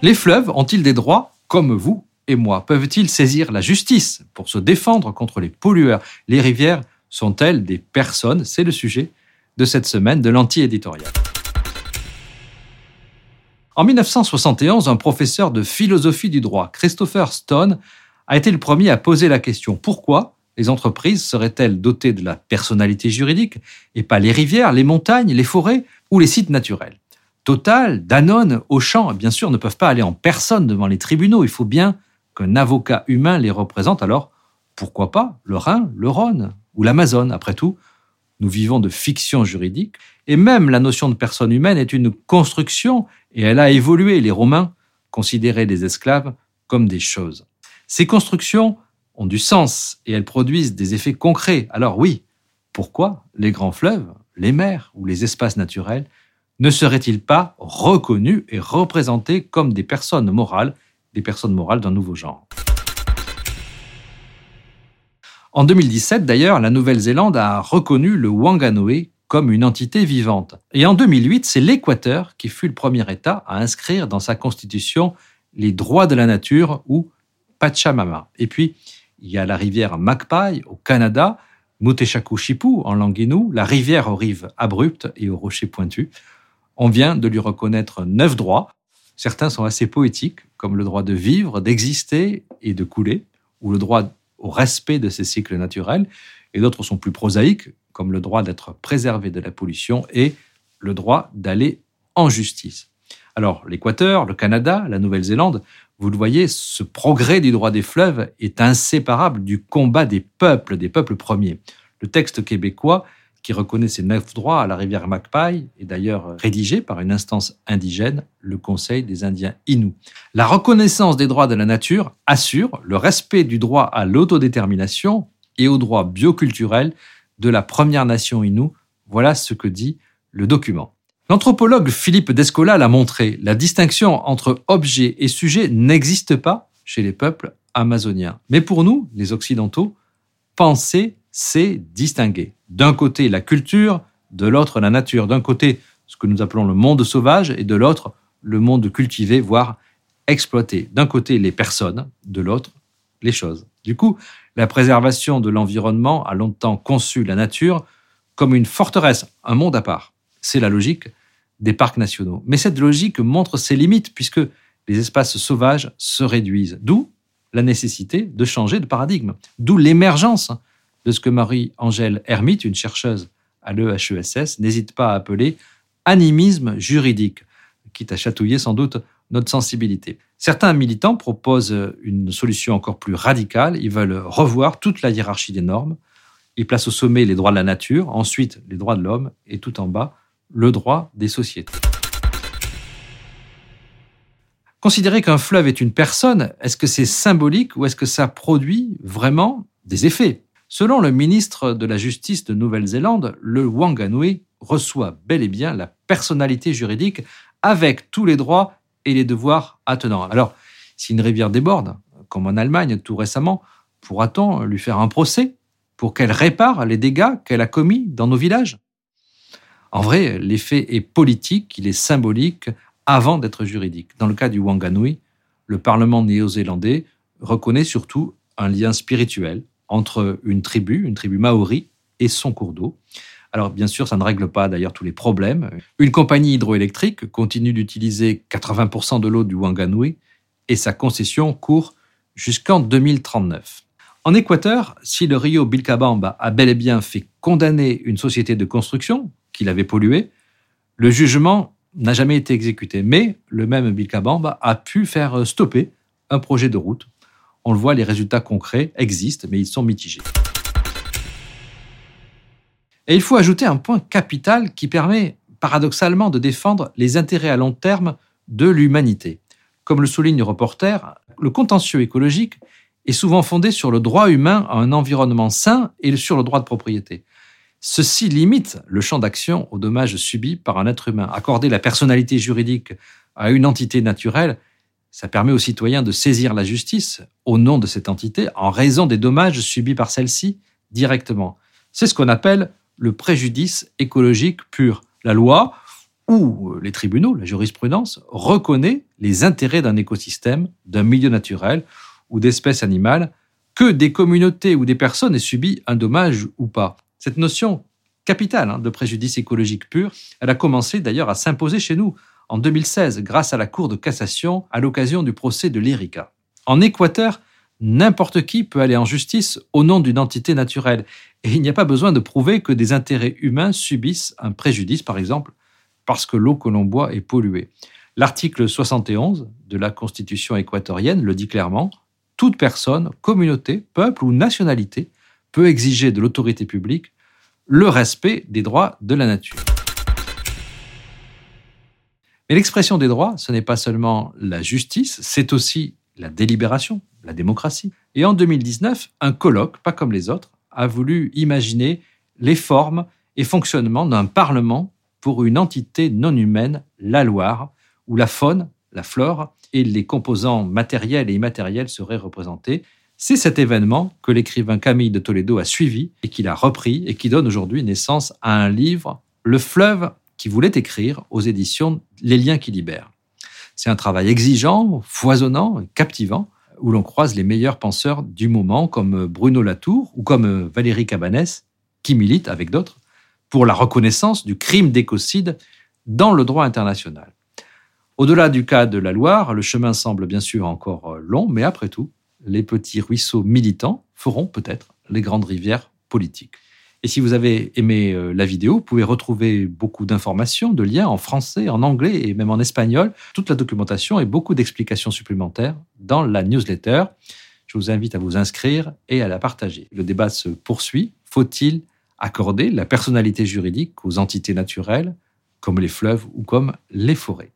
Les fleuves ont-ils des droits comme vous et moi? Peuvent-ils saisir la justice pour se défendre contre les pollueurs? Les rivières sont-elles des personnes? C'est le sujet de cette semaine de l'anti-éditorial. En 1971, un professeur de philosophie du droit, Christopher Stone, a été le premier à poser la question pourquoi les entreprises seraient-elles dotées de la personnalité juridique et pas les rivières, les montagnes, les forêts? Ou les sites naturels Total, Danone, Auchan, bien sûr, ne peuvent pas aller en personne devant les tribunaux. Il faut bien qu'un avocat humain les représente. Alors, pourquoi pas le Rhin, le Rhône ou l'Amazone? Après tout, nous vivons de fiction juridique et même la notion de personne humaine est une construction et elle a évolué. Les Romains considéraient les esclaves comme des choses. Ces constructions ont du sens et elles produisent des effets concrets. Alors oui, pourquoi les grands fleuves, les mers ou les espaces naturels ne seraient-ils pas reconnus et représentés comme des personnes morales, des personnes morales d'un nouveau genre? En 2017, d'ailleurs, la Nouvelle-Zélande a reconnu le Wanganoe comme une entité vivante. Et en 2008, c'est l'Équateur qui fut le premier État à inscrire dans sa constitution les droits de la nature ou Pachamama. Et puis, il y a la rivière Magpie au Canada, Muteshaku-Chipu en langue la rivière aux rives abruptes et aux rochers pointus. On vient de lui reconnaître neuf droits. Certains sont assez poétiques, comme le droit de vivre, d'exister et de couler, ou le droit au respect de ces cycles naturels, et d'autres sont plus prosaïques, comme le droit d'être préservé de la pollution et le droit d'aller en justice. Alors, l'Équateur, le Canada, la Nouvelle-Zélande vous le voyez, ce progrès du droit des fleuves est inséparable du combat des peuples, des peuples premiers. Le texte québécois, qui reconnaît ces neuf droits à la rivière Magpie, est d'ailleurs rédigé par une instance indigène, le Conseil des Indiens Inuits. La reconnaissance des droits de la nature assure le respect du droit à l'autodétermination et au droit bioculturel de la Première Nation Inou. Voilà ce que dit le document. L'anthropologue Philippe Descola l'a montré, la distinction entre objet et sujet n'existe pas chez les peuples amazoniens. Mais pour nous, les Occidentaux, penser, c'est distinguer. D'un côté la culture, de l'autre la nature. D'un côté ce que nous appelons le monde sauvage et de l'autre le monde cultivé, voire exploité. D'un côté les personnes, de l'autre les choses. Du coup, la préservation de l'environnement a longtemps conçu la nature comme une forteresse, un monde à part. C'est la logique des parcs nationaux. Mais cette logique montre ses limites puisque les espaces sauvages se réduisent. D'où la nécessité de changer de paradigme. D'où l'émergence de ce que Marie-Angèle Hermite, une chercheuse à l'EHESS, n'hésite pas à appeler animisme juridique, quitte à chatouiller sans doute notre sensibilité. Certains militants proposent une solution encore plus radicale. Ils veulent revoir toute la hiérarchie des normes. Ils placent au sommet les droits de la nature, ensuite les droits de l'homme, et tout en bas, le droit des sociétés. Considérer qu'un fleuve est une personne, est-ce que c'est symbolique ou est-ce que ça produit vraiment des effets? Selon le ministre de la Justice de Nouvelle-Zélande, le Wanganui reçoit bel et bien la personnalité juridique avec tous les droits et les devoirs attenants. Alors, si une rivière déborde, comme en Allemagne tout récemment, pourra-t-on lui faire un procès pour qu'elle répare les dégâts qu'elle a commis dans nos villages? En vrai, l'effet est politique, il est symbolique avant d'être juridique. Dans le cas du Wanganui, le Parlement néo-zélandais reconnaît surtout un lien spirituel entre une tribu, une tribu maori, et son cours d'eau. Alors bien sûr, ça ne règle pas d'ailleurs tous les problèmes. Une compagnie hydroélectrique continue d'utiliser 80% de l'eau du Wanganui et sa concession court jusqu'en 2039. En Équateur, si le Rio Bilcabamba a bel et bien fait condamner une société de construction qu'il avait pollué. Le jugement n'a jamais été exécuté, mais le même Bilkabamba a pu faire stopper un projet de route. On le voit, les résultats concrets existent, mais ils sont mitigés. Et il faut ajouter un point capital qui permet paradoxalement de défendre les intérêts à long terme de l'humanité. Comme le souligne le reporter, le contentieux écologique est souvent fondé sur le droit humain à un environnement sain et sur le droit de propriété. Ceci limite le champ d'action aux dommages subis par un être humain. Accorder la personnalité juridique à une entité naturelle, ça permet aux citoyens de saisir la justice au nom de cette entité en raison des dommages subis par celle-ci directement. C'est ce qu'on appelle le préjudice écologique pur. La loi, où les tribunaux, la jurisprudence, reconnaît les intérêts d'un écosystème, d'un milieu naturel ou d'espèces animales, que des communautés ou des personnes aient subi un dommage ou pas. Cette notion capitale hein, de préjudice écologique pur, elle a commencé d'ailleurs à s'imposer chez nous en 2016 grâce à la Cour de cassation à l'occasion du procès de l'Erika. En Équateur, n'importe qui peut aller en justice au nom d'une entité naturelle et il n'y a pas besoin de prouver que des intérêts humains subissent un préjudice, par exemple, parce que l'eau que l'on boit est polluée. L'article 71 de la Constitution équatorienne le dit clairement, toute personne, communauté, peuple ou nationalité peut exiger de l'autorité publique le respect des droits de la nature. Mais l'expression des droits, ce n'est pas seulement la justice, c'est aussi la délibération, la démocratie. Et en 2019, un colloque, pas comme les autres, a voulu imaginer les formes et fonctionnements d'un Parlement pour une entité non humaine, la Loire, où la faune, la flore et les composants matériels et immatériels seraient représentés. C'est cet événement que l'écrivain Camille de Toledo a suivi et qu'il a repris et qui donne aujourd'hui naissance à un livre, Le fleuve qui voulait écrire aux éditions Les liens qui libèrent. C'est un travail exigeant, foisonnant, captivant, où l'on croise les meilleurs penseurs du moment comme Bruno Latour ou comme Valérie Cabanès, qui militent avec d'autres pour la reconnaissance du crime d'écocide dans le droit international. Au-delà du cas de la Loire, le chemin semble bien sûr encore long, mais après tout, les petits ruisseaux militants feront peut-être les grandes rivières politiques. Et si vous avez aimé euh, la vidéo, vous pouvez retrouver beaucoup d'informations, de liens en français, en anglais et même en espagnol, toute la documentation et beaucoup d'explications supplémentaires dans la newsletter. Je vous invite à vous inscrire et à la partager. Le débat se poursuit. Faut-il accorder la personnalité juridique aux entités naturelles, comme les fleuves ou comme les forêts?